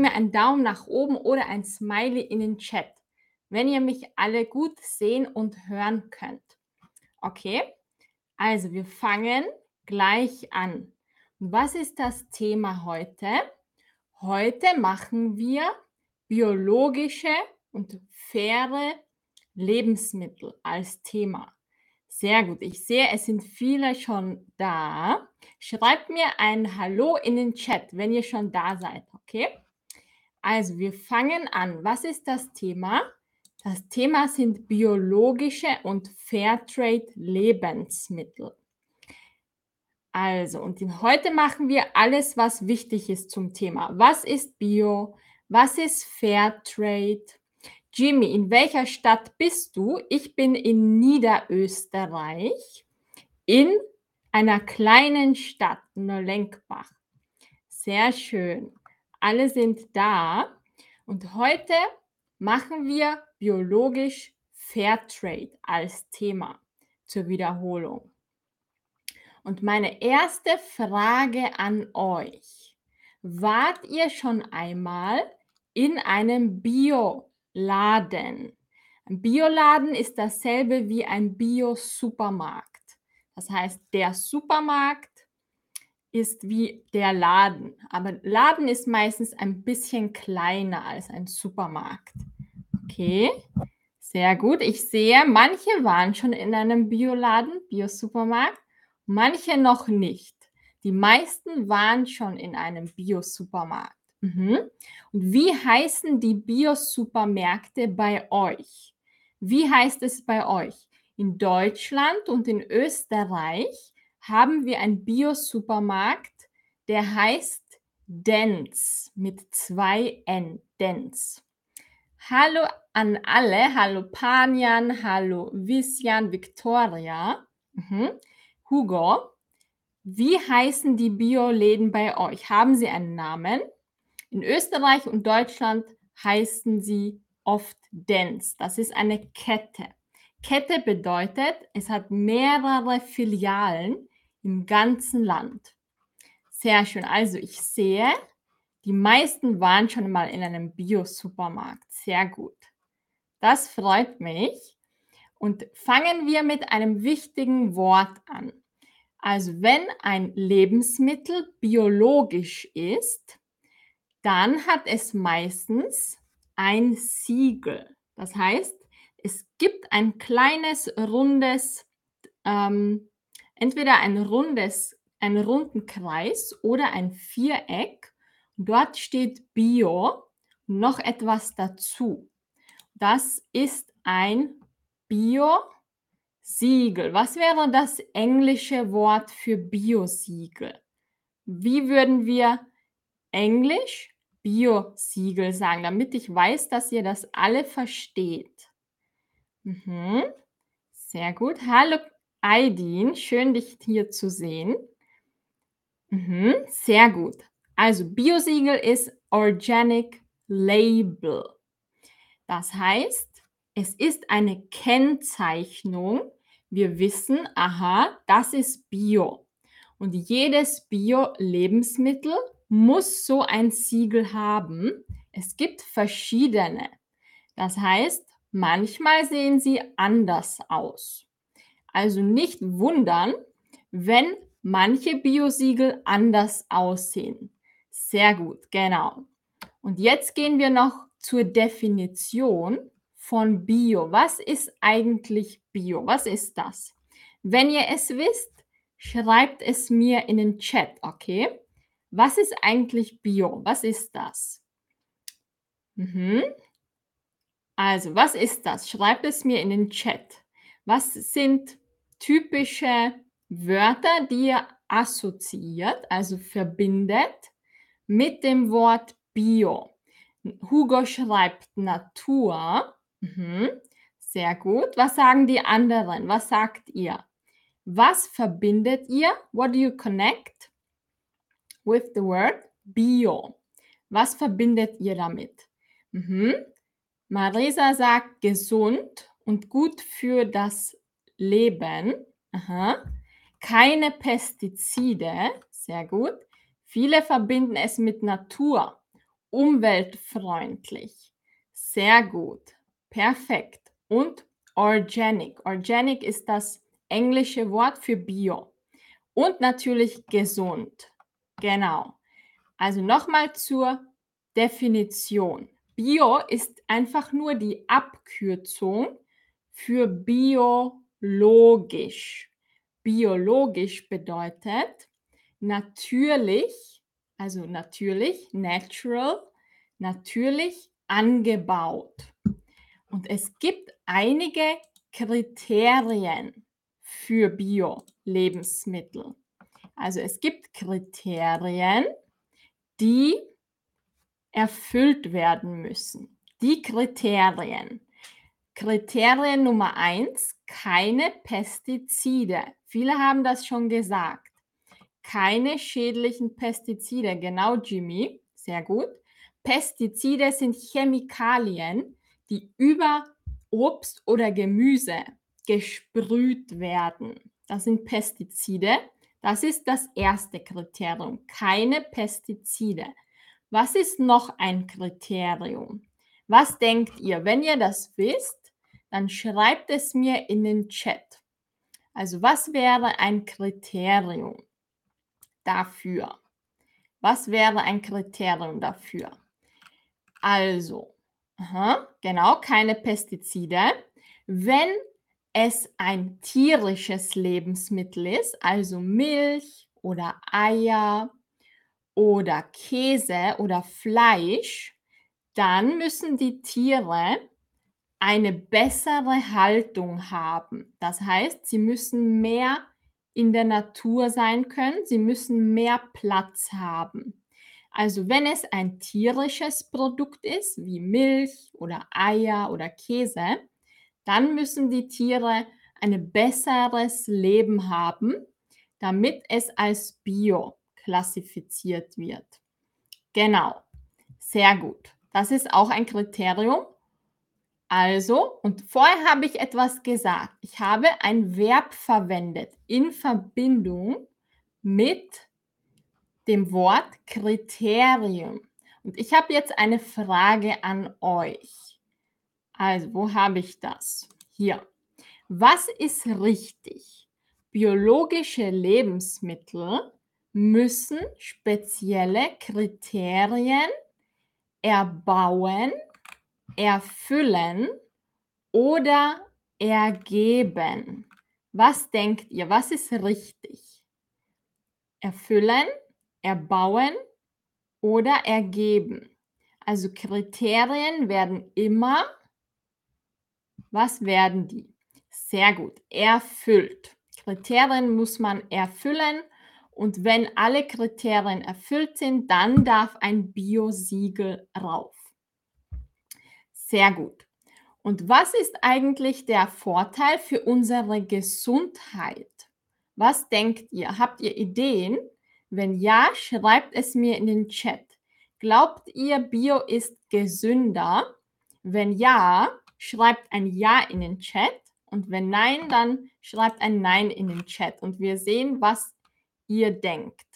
mir einen Daumen nach oben oder ein Smiley in den Chat, wenn ihr mich alle gut sehen und hören könnt. Okay? Also, wir fangen gleich an. Was ist das Thema heute? Heute machen wir biologische und faire Lebensmittel als Thema. Sehr gut. Ich sehe, es sind viele schon da. Schreibt mir ein Hallo in den Chat, wenn ihr schon da seid, okay? Also, wir fangen an. Was ist das Thema? Das Thema sind biologische und Fairtrade Lebensmittel. Also, und heute machen wir alles, was wichtig ist zum Thema. Was ist Bio? Was ist Fairtrade? Jimmy, in welcher Stadt bist du? Ich bin in Niederösterreich, in einer kleinen Stadt, Neulenkbach. Sehr schön. Alle sind da. Und heute machen wir biologisch Fairtrade als Thema zur Wiederholung. Und meine erste Frage an euch. Wart ihr schon einmal in einem Bioladen? Ein Bioladen ist dasselbe wie ein Bio-Supermarkt. Das heißt, der Supermarkt ist wie der Laden. Aber Laden ist meistens ein bisschen kleiner als ein Supermarkt. Okay, sehr gut. Ich sehe, manche waren schon in einem Bioladen, Bio-Supermarkt manche noch nicht. Die meisten waren schon in einem Bio-Supermarkt. Mhm. Und wie heißen die Bio-Supermärkte bei euch? Wie heißt es bei euch? In Deutschland und in Österreich haben wir einen Bio-Supermarkt, der heißt Dens mit zwei N. Dens. Hallo an alle. Hallo Panian, hallo Visian, Victoria. Mhm. Hugo, wie heißen die Bioläden bei euch? Haben sie einen Namen? In Österreich und Deutschland heißen sie oft Dens. Das ist eine Kette. Kette bedeutet, es hat mehrere Filialen im ganzen Land. Sehr schön. Also ich sehe, die meisten waren schon mal in einem Bio-Supermarkt. Sehr gut. Das freut mich. Und fangen wir mit einem wichtigen Wort an. Also wenn ein Lebensmittel biologisch ist, dann hat es meistens ein Siegel. Das heißt, es gibt ein kleines rundes, ähm, entweder ein rundes, einen runden Kreis oder ein Viereck. Dort steht Bio, noch etwas dazu. Das ist ein Bio. Siegel. Was wäre das englische Wort für Biosiegel? Wie würden wir Englisch Biosiegel sagen, damit ich weiß, dass ihr das alle versteht? Mhm. Sehr gut. Hallo Aidin, schön dich hier zu sehen. Mhm. Sehr gut. Also Biosiegel ist Organic Label. Das heißt, es ist eine Kennzeichnung, wir wissen, aha, das ist Bio. Und jedes Bio-Lebensmittel muss so ein Siegel haben. Es gibt verschiedene. Das heißt, manchmal sehen sie anders aus. Also nicht wundern, wenn manche Biosiegel anders aussehen. Sehr gut, genau. Und jetzt gehen wir noch zur Definition von Bio. Was ist eigentlich Bio? Was ist das? Wenn ihr es wisst, schreibt es mir in den Chat, okay? Was ist eigentlich Bio? Was ist das? Mhm. Also, was ist das? Schreibt es mir in den Chat. Was sind typische Wörter, die ihr assoziiert, also verbindet mit dem Wort Bio? Hugo schreibt Natur. Mhm. Sehr gut. Was sagen die anderen? Was sagt ihr? Was verbindet ihr? What do you connect with the word bio? Was verbindet ihr damit? Mhm. Marisa sagt gesund und gut für das Leben. Aha. Keine Pestizide. Sehr gut. Viele verbinden es mit Natur umweltfreundlich. Sehr gut. Perfekt. Und organic. Organic ist das englische Wort für Bio. Und natürlich gesund. Genau. Also nochmal zur Definition. Bio ist einfach nur die Abkürzung für biologisch. Biologisch bedeutet natürlich, also natürlich, natural, natürlich angebaut. Und es gibt einige Kriterien für Bio-Lebensmittel. Also es gibt Kriterien, die erfüllt werden müssen. Die Kriterien. Kriterien Nummer eins, keine Pestizide. Viele haben das schon gesagt. Keine schädlichen Pestizide. Genau, Jimmy. Sehr gut. Pestizide sind Chemikalien, die über Obst oder Gemüse gesprüht werden. Das sind Pestizide. Das ist das erste Kriterium. Keine Pestizide. Was ist noch ein Kriterium? Was denkt ihr? Wenn ihr das wisst, dann schreibt es mir in den Chat. Also was wäre ein Kriterium dafür? Was wäre ein Kriterium dafür? Also, aha, genau, keine Pestizide. Wenn es ein tierisches Lebensmittel ist, also Milch oder Eier oder Käse oder Fleisch, dann müssen die Tiere eine bessere Haltung haben. Das heißt, sie müssen mehr in der Natur sein können, sie müssen mehr Platz haben. Also wenn es ein tierisches Produkt ist, wie Milch oder Eier oder Käse, dann müssen die Tiere ein besseres Leben haben, damit es als Bio klassifiziert wird. Genau, sehr gut. Das ist auch ein Kriterium. Also, und vorher habe ich etwas gesagt. Ich habe ein Verb verwendet in Verbindung mit dem Wort Kriterium. Und ich habe jetzt eine Frage an euch. Also, wo habe ich das? Hier. Was ist richtig? Biologische Lebensmittel müssen spezielle Kriterien erbauen erfüllen oder ergeben. Was denkt ihr? Was ist richtig? Erfüllen, erbauen oder ergeben. Also Kriterien werden immer, was werden die? Sehr gut, erfüllt. Kriterien muss man erfüllen und wenn alle Kriterien erfüllt sind, dann darf ein Biosiegel rauf. Sehr gut. Und was ist eigentlich der Vorteil für unsere Gesundheit? Was denkt ihr? Habt ihr Ideen? Wenn ja, schreibt es mir in den Chat. Glaubt ihr, Bio ist gesünder? Wenn ja, schreibt ein Ja in den Chat. Und wenn nein, dann schreibt ein Nein in den Chat. Und wir sehen, was ihr denkt.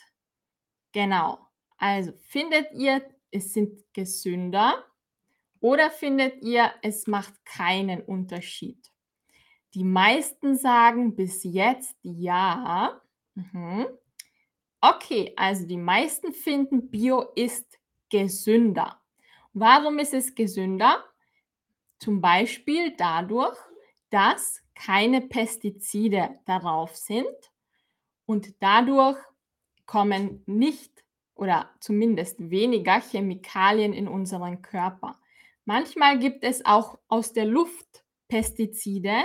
Genau. Also findet ihr, es sind gesünder? Oder findet ihr, es macht keinen Unterschied? Die meisten sagen bis jetzt ja. Mhm. Okay, also die meisten finden, Bio ist gesünder. Warum ist es gesünder? Zum Beispiel dadurch, dass keine Pestizide darauf sind und dadurch kommen nicht oder zumindest weniger Chemikalien in unseren Körper. Manchmal gibt es auch aus der Luft Pestizide,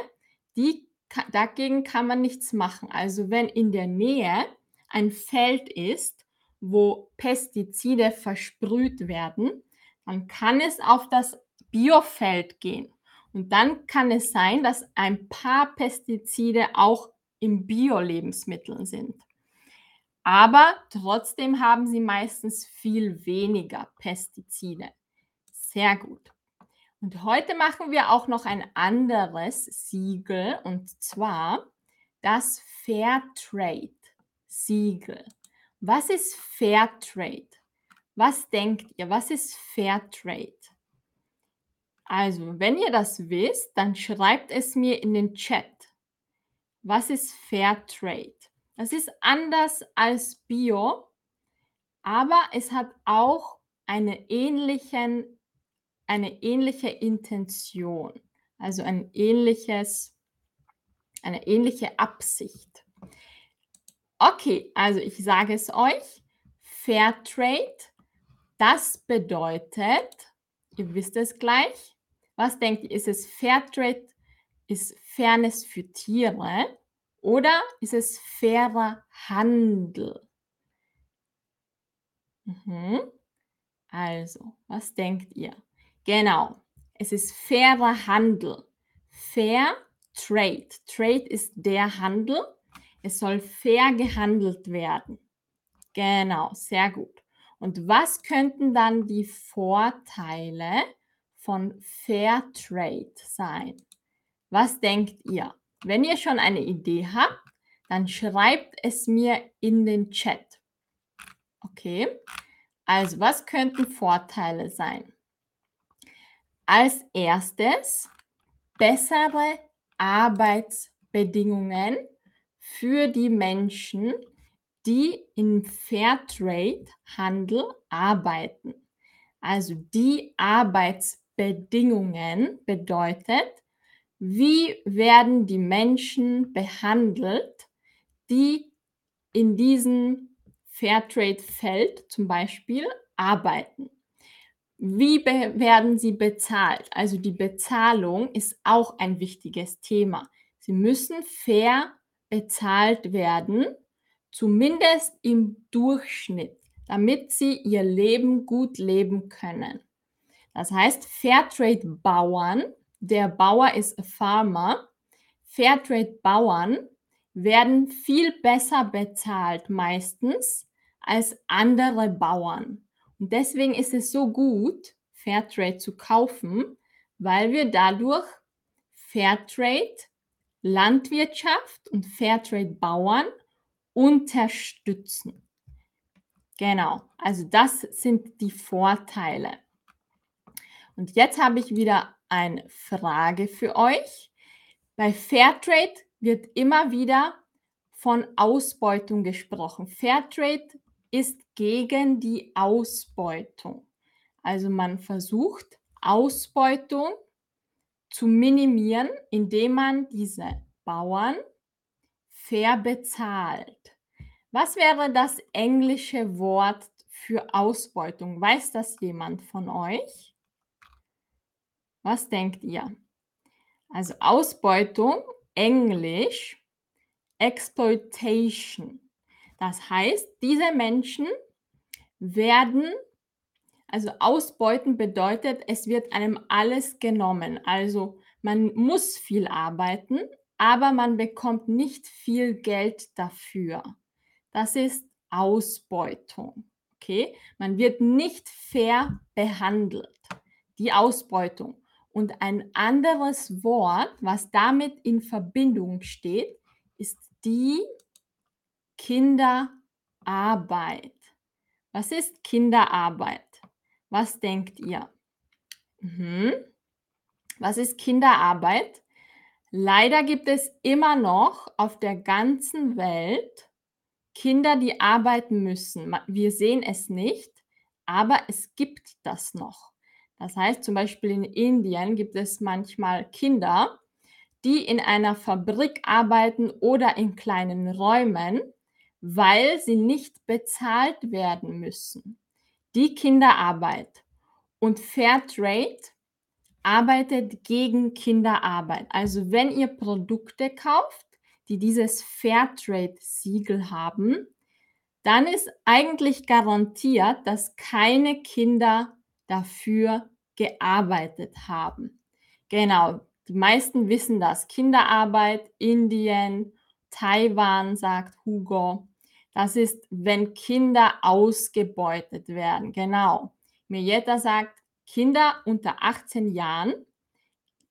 die dagegen kann man nichts machen. Also wenn in der Nähe ein Feld ist, wo Pestizide versprüht werden, dann kann es auf das Biofeld gehen. Und dann kann es sein, dass ein paar Pestizide auch in Bio-Lebensmitteln sind. Aber trotzdem haben sie meistens viel weniger Pestizide. Sehr gut. Und heute machen wir auch noch ein anderes Siegel und zwar das Fairtrade Siegel. Was ist Fairtrade? Was denkt ihr? Was ist Fairtrade? Also, wenn ihr das wisst, dann schreibt es mir in den Chat. Was ist Fairtrade? Das ist anders als Bio, aber es hat auch eine ähnlichen eine ähnliche Intention, also ein ähnliches eine ähnliche Absicht. Okay, also ich sage es euch, Fairtrade, das bedeutet, ihr wisst es gleich, was denkt ihr, ist es Fairtrade, ist Fairness für Tiere oder ist es fairer Handel? Mhm. Also, was denkt ihr? Genau, es ist fairer Handel. Fair Trade. Trade ist der Handel. Es soll fair gehandelt werden. Genau, sehr gut. Und was könnten dann die Vorteile von Fair Trade sein? Was denkt ihr? Wenn ihr schon eine Idee habt, dann schreibt es mir in den Chat. Okay, also was könnten Vorteile sein? Als erstes bessere Arbeitsbedingungen für die Menschen, die im Fairtrade-Handel arbeiten. Also die Arbeitsbedingungen bedeutet, wie werden die Menschen behandelt, die in diesem Fairtrade-Feld zum Beispiel arbeiten. Wie werden sie bezahlt? Also die Bezahlung ist auch ein wichtiges Thema. Sie müssen fair bezahlt werden, zumindest im Durchschnitt, damit sie ihr Leben gut leben können. Das heißt, Fairtrade-Bauern, der Bauer ist a Farmer, Fairtrade-Bauern werden viel besser bezahlt meistens als andere Bauern. Und deswegen ist es so gut, Fairtrade zu kaufen, weil wir dadurch Fairtrade Landwirtschaft und Fairtrade Bauern unterstützen. Genau, also das sind die Vorteile. Und jetzt habe ich wieder eine Frage für euch. Bei Fairtrade wird immer wieder von Ausbeutung gesprochen. Fairtrade ist gegen die Ausbeutung. Also man versucht Ausbeutung zu minimieren, indem man diese Bauern fair bezahlt. Was wäre das englische Wort für Ausbeutung? Weiß das jemand von euch? Was denkt ihr? Also Ausbeutung, Englisch, Exploitation. Das heißt, diese Menschen werden, also ausbeuten bedeutet, es wird einem alles genommen. Also man muss viel arbeiten, aber man bekommt nicht viel Geld dafür. Das ist Ausbeutung. Okay? Man wird nicht fair behandelt. Die Ausbeutung. Und ein anderes Wort, was damit in Verbindung steht, ist die Kinderarbeit. Was ist Kinderarbeit? Was denkt ihr? Mhm. Was ist Kinderarbeit? Leider gibt es immer noch auf der ganzen Welt Kinder, die arbeiten müssen. Wir sehen es nicht, aber es gibt das noch. Das heißt, zum Beispiel in Indien gibt es manchmal Kinder, die in einer Fabrik arbeiten oder in kleinen Räumen weil sie nicht bezahlt werden müssen. Die Kinderarbeit und Fairtrade arbeitet gegen Kinderarbeit. Also wenn ihr Produkte kauft, die dieses Fairtrade-Siegel haben, dann ist eigentlich garantiert, dass keine Kinder dafür gearbeitet haben. Genau, die meisten wissen das. Kinderarbeit, Indien, Taiwan, sagt Hugo. Das ist, wenn Kinder ausgebeutet werden. Genau. Mirjeta sagt, Kinder unter 18 Jahren,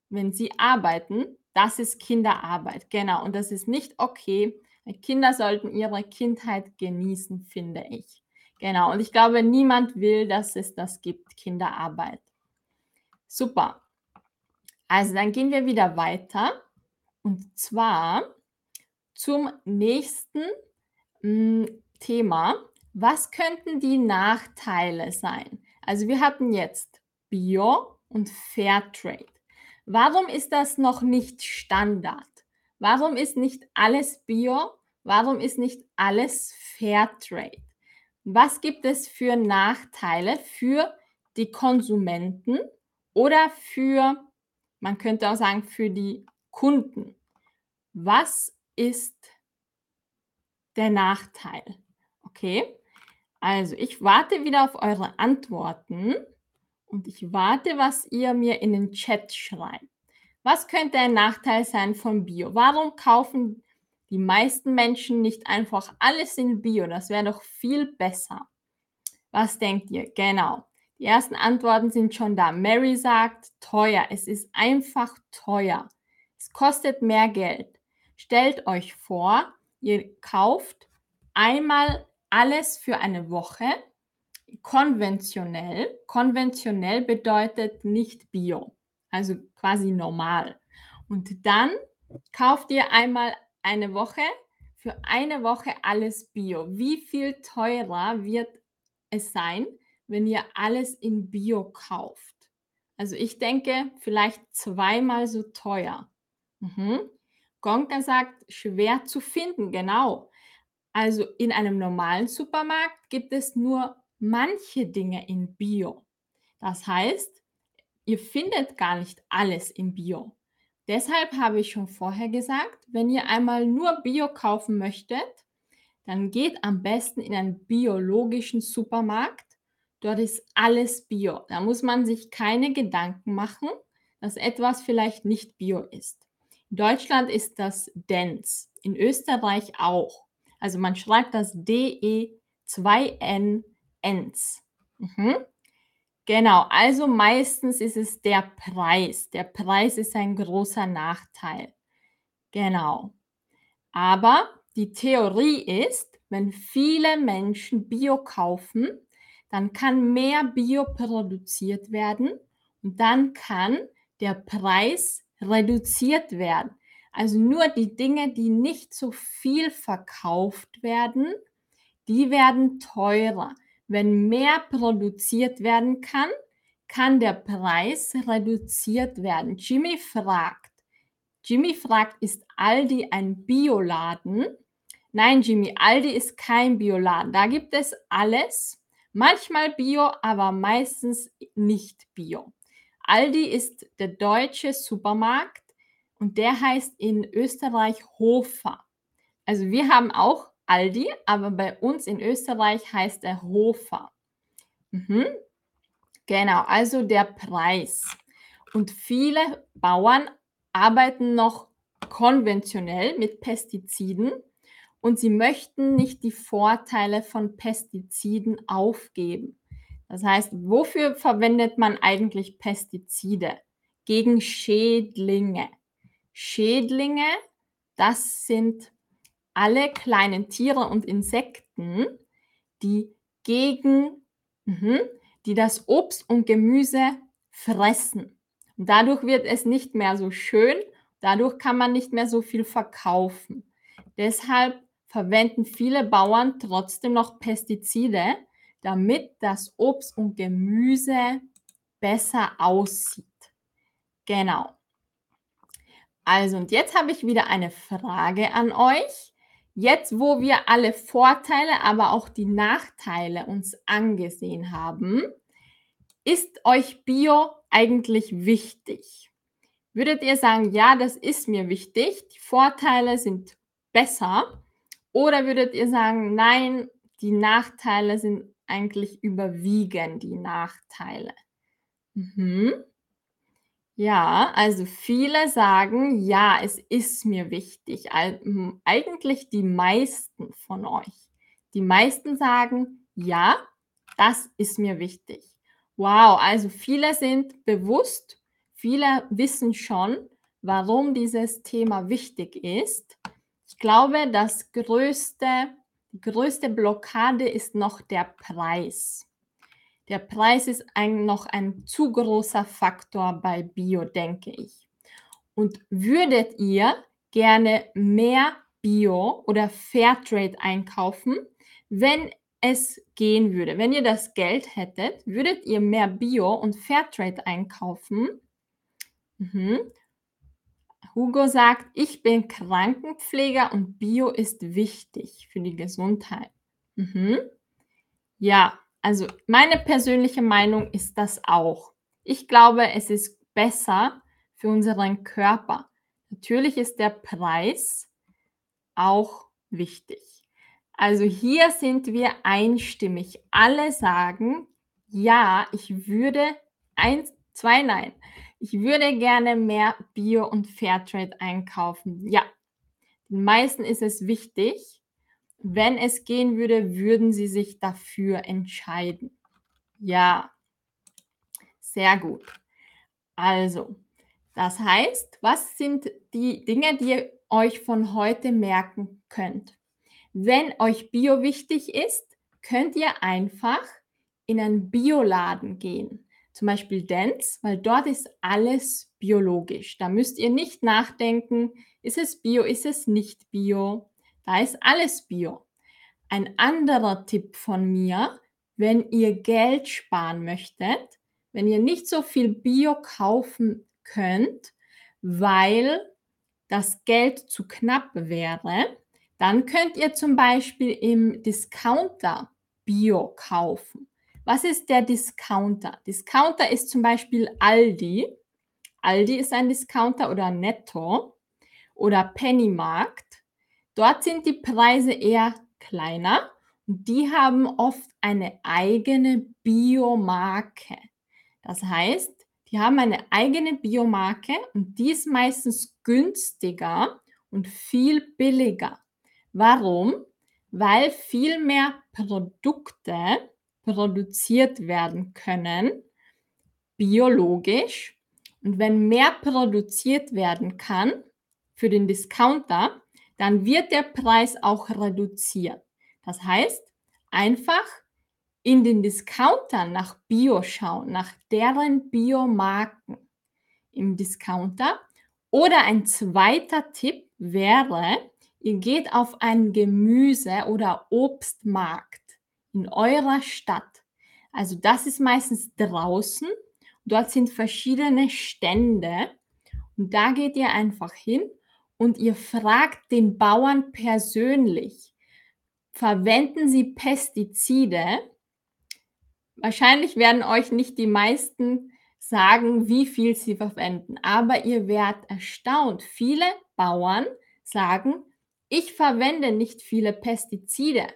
wenn sie arbeiten, das ist Kinderarbeit. Genau. Und das ist nicht okay. Kinder sollten ihre Kindheit genießen, finde ich. Genau, und ich glaube, niemand will, dass es das gibt, Kinderarbeit. Super. Also dann gehen wir wieder weiter und zwar zum nächsten hm, Thema. Was könnten die Nachteile sein? Also wir hatten jetzt Bio und Fairtrade. Warum ist das noch nicht Standard? Warum ist nicht alles Bio? Warum ist nicht alles Fairtrade? Was gibt es für Nachteile für die Konsumenten oder für, man könnte auch sagen, für die Kunden? Was ist der Nachteil? Okay, also ich warte wieder auf eure Antworten und ich warte, was ihr mir in den Chat schreibt. Was könnte ein Nachteil sein von Bio? Warum kaufen die meisten Menschen nicht einfach alles in Bio. Das wäre doch viel besser. Was denkt ihr? Genau. Die ersten Antworten sind schon da. Mary sagt, teuer. Es ist einfach teuer. Es kostet mehr Geld. Stellt euch vor, ihr kauft einmal alles für eine Woche. Konventionell. Konventionell bedeutet nicht Bio. Also quasi normal. Und dann kauft ihr einmal eine Woche, für eine Woche alles Bio. Wie viel teurer wird es sein, wenn ihr alles in Bio kauft? Also ich denke, vielleicht zweimal so teuer. Mhm. Gonka sagt, schwer zu finden, genau. Also in einem normalen Supermarkt gibt es nur manche Dinge in Bio. Das heißt, ihr findet gar nicht alles in Bio. Deshalb habe ich schon vorher gesagt, wenn ihr einmal nur Bio kaufen möchtet, dann geht am besten in einen biologischen Supermarkt. Dort ist alles Bio. Da muss man sich keine Gedanken machen, dass etwas vielleicht nicht Bio ist. Deutschland ist das DENS, in Österreich auch. Also man schreibt das DE2N-ENS. Mhm. Genau, also meistens ist es der Preis. Der Preis ist ein großer Nachteil. Genau. Aber die Theorie ist, wenn viele Menschen Bio kaufen, dann kann mehr Bio produziert werden und dann kann der Preis reduziert werden. Also nur die Dinge, die nicht so viel verkauft werden, die werden teurer. Wenn mehr produziert werden kann, kann der Preis reduziert werden. Jimmy fragt. Jimmy fragt, ist Aldi ein Bioladen? Nein, Jimmy, Aldi ist kein Bioladen. Da gibt es alles. Manchmal Bio, aber meistens nicht Bio. Aldi ist der deutsche Supermarkt und der heißt in Österreich Hofer. Also wir haben auch Aldi, aber bei uns in Österreich heißt er Hofer. Mhm. Genau, also der Preis. Und viele Bauern arbeiten noch konventionell mit Pestiziden und sie möchten nicht die Vorteile von Pestiziden aufgeben. Das heißt, wofür verwendet man eigentlich Pestizide? Gegen Schädlinge. Schädlinge, das sind alle kleinen Tiere und Insekten, die gegen, mhm, die das Obst und Gemüse fressen. Und dadurch wird es nicht mehr so schön, dadurch kann man nicht mehr so viel verkaufen. Deshalb verwenden viele Bauern trotzdem noch Pestizide, damit das Obst und Gemüse besser aussieht. Genau. Also, und jetzt habe ich wieder eine Frage an euch. Jetzt, wo wir alle Vorteile, aber auch die Nachteile uns angesehen haben, ist euch Bio eigentlich wichtig? Würdet ihr sagen, ja, das ist mir wichtig, die Vorteile sind besser? Oder würdet ihr sagen, nein, die Nachteile sind eigentlich überwiegen, die Nachteile? Mhm. Ja, also viele sagen, ja, es ist mir wichtig. Eigentlich die meisten von euch. Die meisten sagen, ja, das ist mir wichtig. Wow, also viele sind bewusst, viele wissen schon, warum dieses Thema wichtig ist. Ich glaube, das größte, größte Blockade ist noch der Preis. Der Preis ist ein, noch ein zu großer Faktor bei Bio, denke ich. Und würdet ihr gerne mehr Bio oder Fairtrade einkaufen, wenn es gehen würde? Wenn ihr das Geld hättet, würdet ihr mehr Bio und Fairtrade einkaufen? Mhm. Hugo sagt, ich bin Krankenpfleger und Bio ist wichtig für die Gesundheit. Mhm. Ja, also meine persönliche Meinung ist das auch. Ich glaube, es ist besser für unseren Körper. Natürlich ist der Preis auch wichtig. Also hier sind wir einstimmig. Alle sagen, ja, ich würde eins, zwei, nein. Ich würde gerne mehr Bio und Fairtrade einkaufen. Ja, den meisten ist es wichtig. Wenn es gehen würde, würden sie sich dafür entscheiden. Ja, sehr gut. Also, das heißt, was sind die Dinge, die ihr euch von heute merken könnt? Wenn euch Bio wichtig ist, könnt ihr einfach in einen Bioladen gehen. Zum Beispiel Dance, weil dort ist alles biologisch. Da müsst ihr nicht nachdenken, ist es Bio, ist es nicht Bio. Da ist alles Bio. Ein anderer Tipp von mir, wenn ihr Geld sparen möchtet, wenn ihr nicht so viel Bio kaufen könnt, weil das Geld zu knapp wäre, dann könnt ihr zum Beispiel im Discounter Bio kaufen. Was ist der Discounter? Discounter ist zum Beispiel Aldi. Aldi ist ein Discounter oder Netto oder Pennymarkt. Dort sind die Preise eher kleiner und die haben oft eine eigene Biomarke. Das heißt, die haben eine eigene Biomarke und die ist meistens günstiger und viel billiger. Warum? Weil viel mehr Produkte produziert werden können, biologisch. Und wenn mehr produziert werden kann für den Discounter, dann wird der Preis auch reduziert. Das heißt, einfach in den Discounter nach Bio schauen, nach deren Biomarken im Discounter. Oder ein zweiter Tipp wäre, ihr geht auf einen Gemüse- oder Obstmarkt in eurer Stadt. Also das ist meistens draußen. Dort sind verschiedene Stände und da geht ihr einfach hin und ihr fragt den Bauern persönlich, verwenden Sie Pestizide? Wahrscheinlich werden euch nicht die meisten sagen, wie viel sie verwenden, aber ihr werdet erstaunt. Viele Bauern sagen, ich verwende nicht viele Pestizide,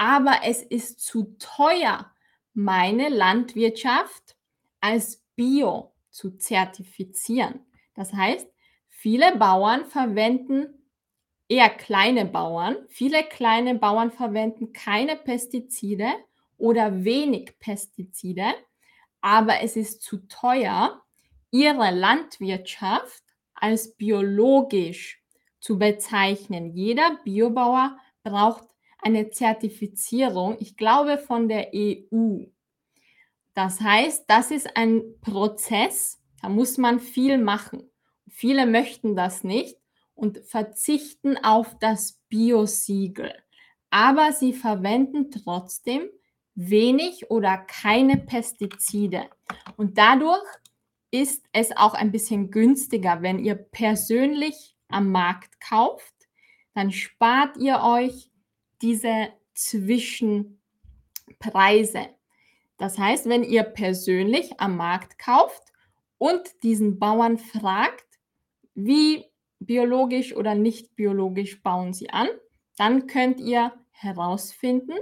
aber es ist zu teuer, meine Landwirtschaft als Bio zu zertifizieren. Das heißt, Viele Bauern verwenden eher kleine Bauern. Viele kleine Bauern verwenden keine Pestizide oder wenig Pestizide, aber es ist zu teuer, ihre Landwirtschaft als biologisch zu bezeichnen. Jeder Biobauer braucht eine Zertifizierung, ich glaube von der EU. Das heißt, das ist ein Prozess, da muss man viel machen. Viele möchten das nicht und verzichten auf das Bio-Siegel. Aber sie verwenden trotzdem wenig oder keine Pestizide. Und dadurch ist es auch ein bisschen günstiger, wenn ihr persönlich am Markt kauft, dann spart ihr euch diese Zwischenpreise. Das heißt, wenn ihr persönlich am Markt kauft und diesen Bauern fragt, wie biologisch oder nicht biologisch bauen sie an. Dann könnt ihr herausfinden,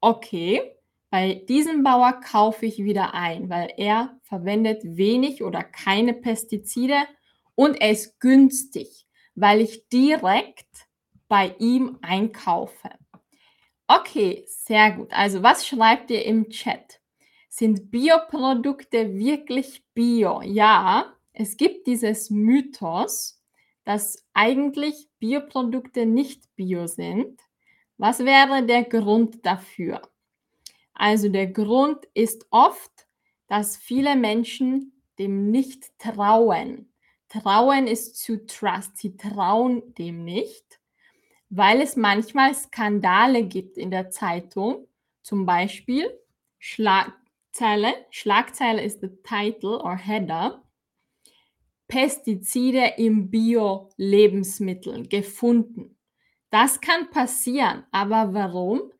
okay, bei diesem Bauer kaufe ich wieder ein, weil er verwendet wenig oder keine Pestizide und er ist günstig, weil ich direkt bei ihm einkaufe. Okay, sehr gut. Also was schreibt ihr im Chat? Sind Bioprodukte wirklich bio? Ja, es gibt dieses Mythos, dass eigentlich Bioprodukte nicht bio sind, Was wäre der Grund dafür? Also der Grund ist oft, dass viele Menschen dem nicht trauen. Trauen ist zu trust. Sie trauen dem nicht, weil es manchmal Skandale gibt in der Zeitung. Zum Beispiel Schlagzeile. Schlagzeile ist the title or header. Pestizide im Bio-Lebensmitteln gefunden. Das kann passieren, aber warum?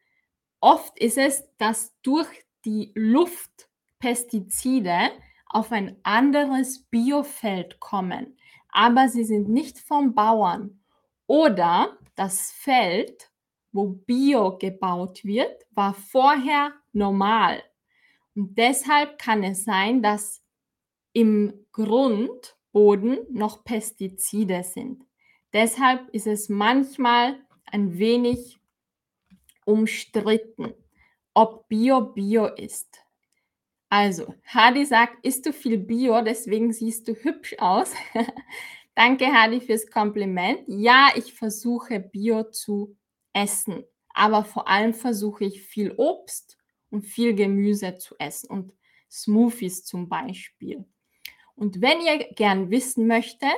Oft ist es, dass durch die Luft Pestizide auf ein anderes Biofeld kommen, aber sie sind nicht vom Bauern. Oder das Feld, wo Bio gebaut wird, war vorher normal. Und deshalb kann es sein, dass im Grundboden noch Pestizide sind. Deshalb ist es manchmal ein wenig umstritten, ob Bio Bio ist. Also, Hadi sagt, isst du viel Bio, deswegen siehst du hübsch aus. Danke, Hadi, fürs Kompliment. Ja, ich versuche Bio zu essen, aber vor allem versuche ich viel Obst und viel Gemüse zu essen und Smoothies zum Beispiel. Und wenn ihr gern wissen möchtet,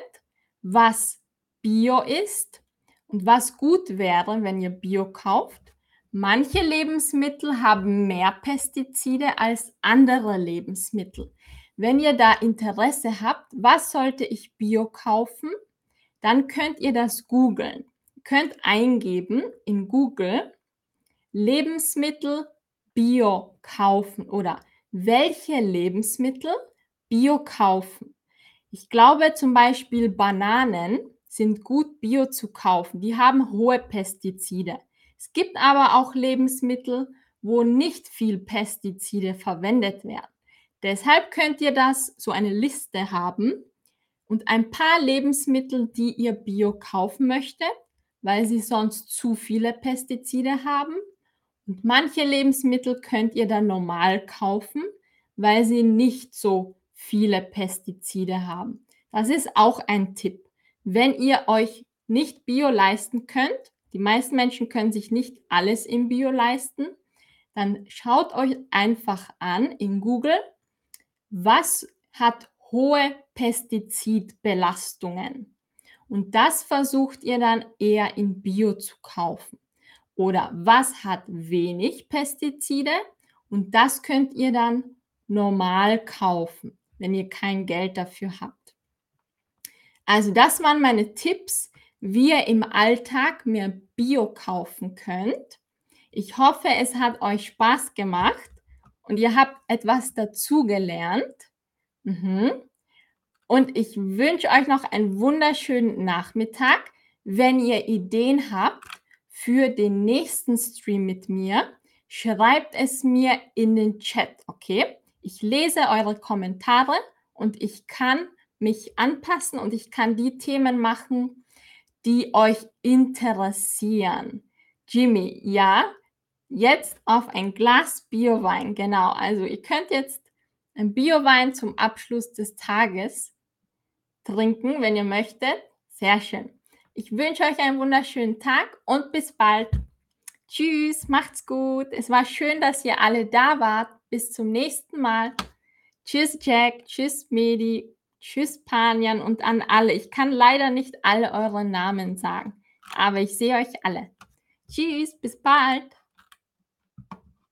was Bio ist und was gut wäre, wenn ihr Bio kauft, Manche Lebensmittel haben mehr Pestizide als andere Lebensmittel. Wenn ihr da Interesse habt, was sollte ich Bio kaufen, dann könnt ihr das googeln. Könnt eingeben in Google Lebensmittel Bio kaufen oder welche Lebensmittel Bio kaufen. Ich glaube zum Beispiel Bananen sind gut Bio zu kaufen. Die haben hohe Pestizide. Es gibt aber auch Lebensmittel, wo nicht viel Pestizide verwendet werden. Deshalb könnt ihr das so eine Liste haben und ein paar Lebensmittel, die ihr bio kaufen möchtet, weil sie sonst zu viele Pestizide haben. Und manche Lebensmittel könnt ihr dann normal kaufen, weil sie nicht so viele Pestizide haben. Das ist auch ein Tipp. Wenn ihr euch nicht bio leisten könnt, die meisten Menschen können sich nicht alles im Bio leisten. Dann schaut euch einfach an in Google, was hat hohe Pestizidbelastungen. Und das versucht ihr dann eher in Bio zu kaufen. Oder was hat wenig Pestizide? Und das könnt ihr dann normal kaufen, wenn ihr kein Geld dafür habt. Also das waren meine Tipps, wie ihr im Alltag mehr Bio kaufen könnt. Ich hoffe, es hat euch Spaß gemacht und ihr habt etwas dazugelernt. Mhm. Und ich wünsche euch noch einen wunderschönen Nachmittag. Wenn ihr Ideen habt für den nächsten Stream mit mir, schreibt es mir in den Chat, okay? Ich lese eure Kommentare und ich kann mich anpassen und ich kann die Themen machen, die euch interessieren. Jimmy, ja, jetzt auf ein Glas Biowein. Genau, also ihr könnt jetzt ein Biowein zum Abschluss des Tages trinken, wenn ihr möchtet. Sehr schön. Ich wünsche euch einen wunderschönen Tag und bis bald. Tschüss, macht's gut. Es war schön, dass ihr alle da wart. Bis zum nächsten Mal. Tschüss, Jack. Tschüss, Medi. Tschüss, Panjan und an alle. Ich kann leider nicht alle eure Namen sagen, aber ich sehe euch alle. Tschüss, bis bald.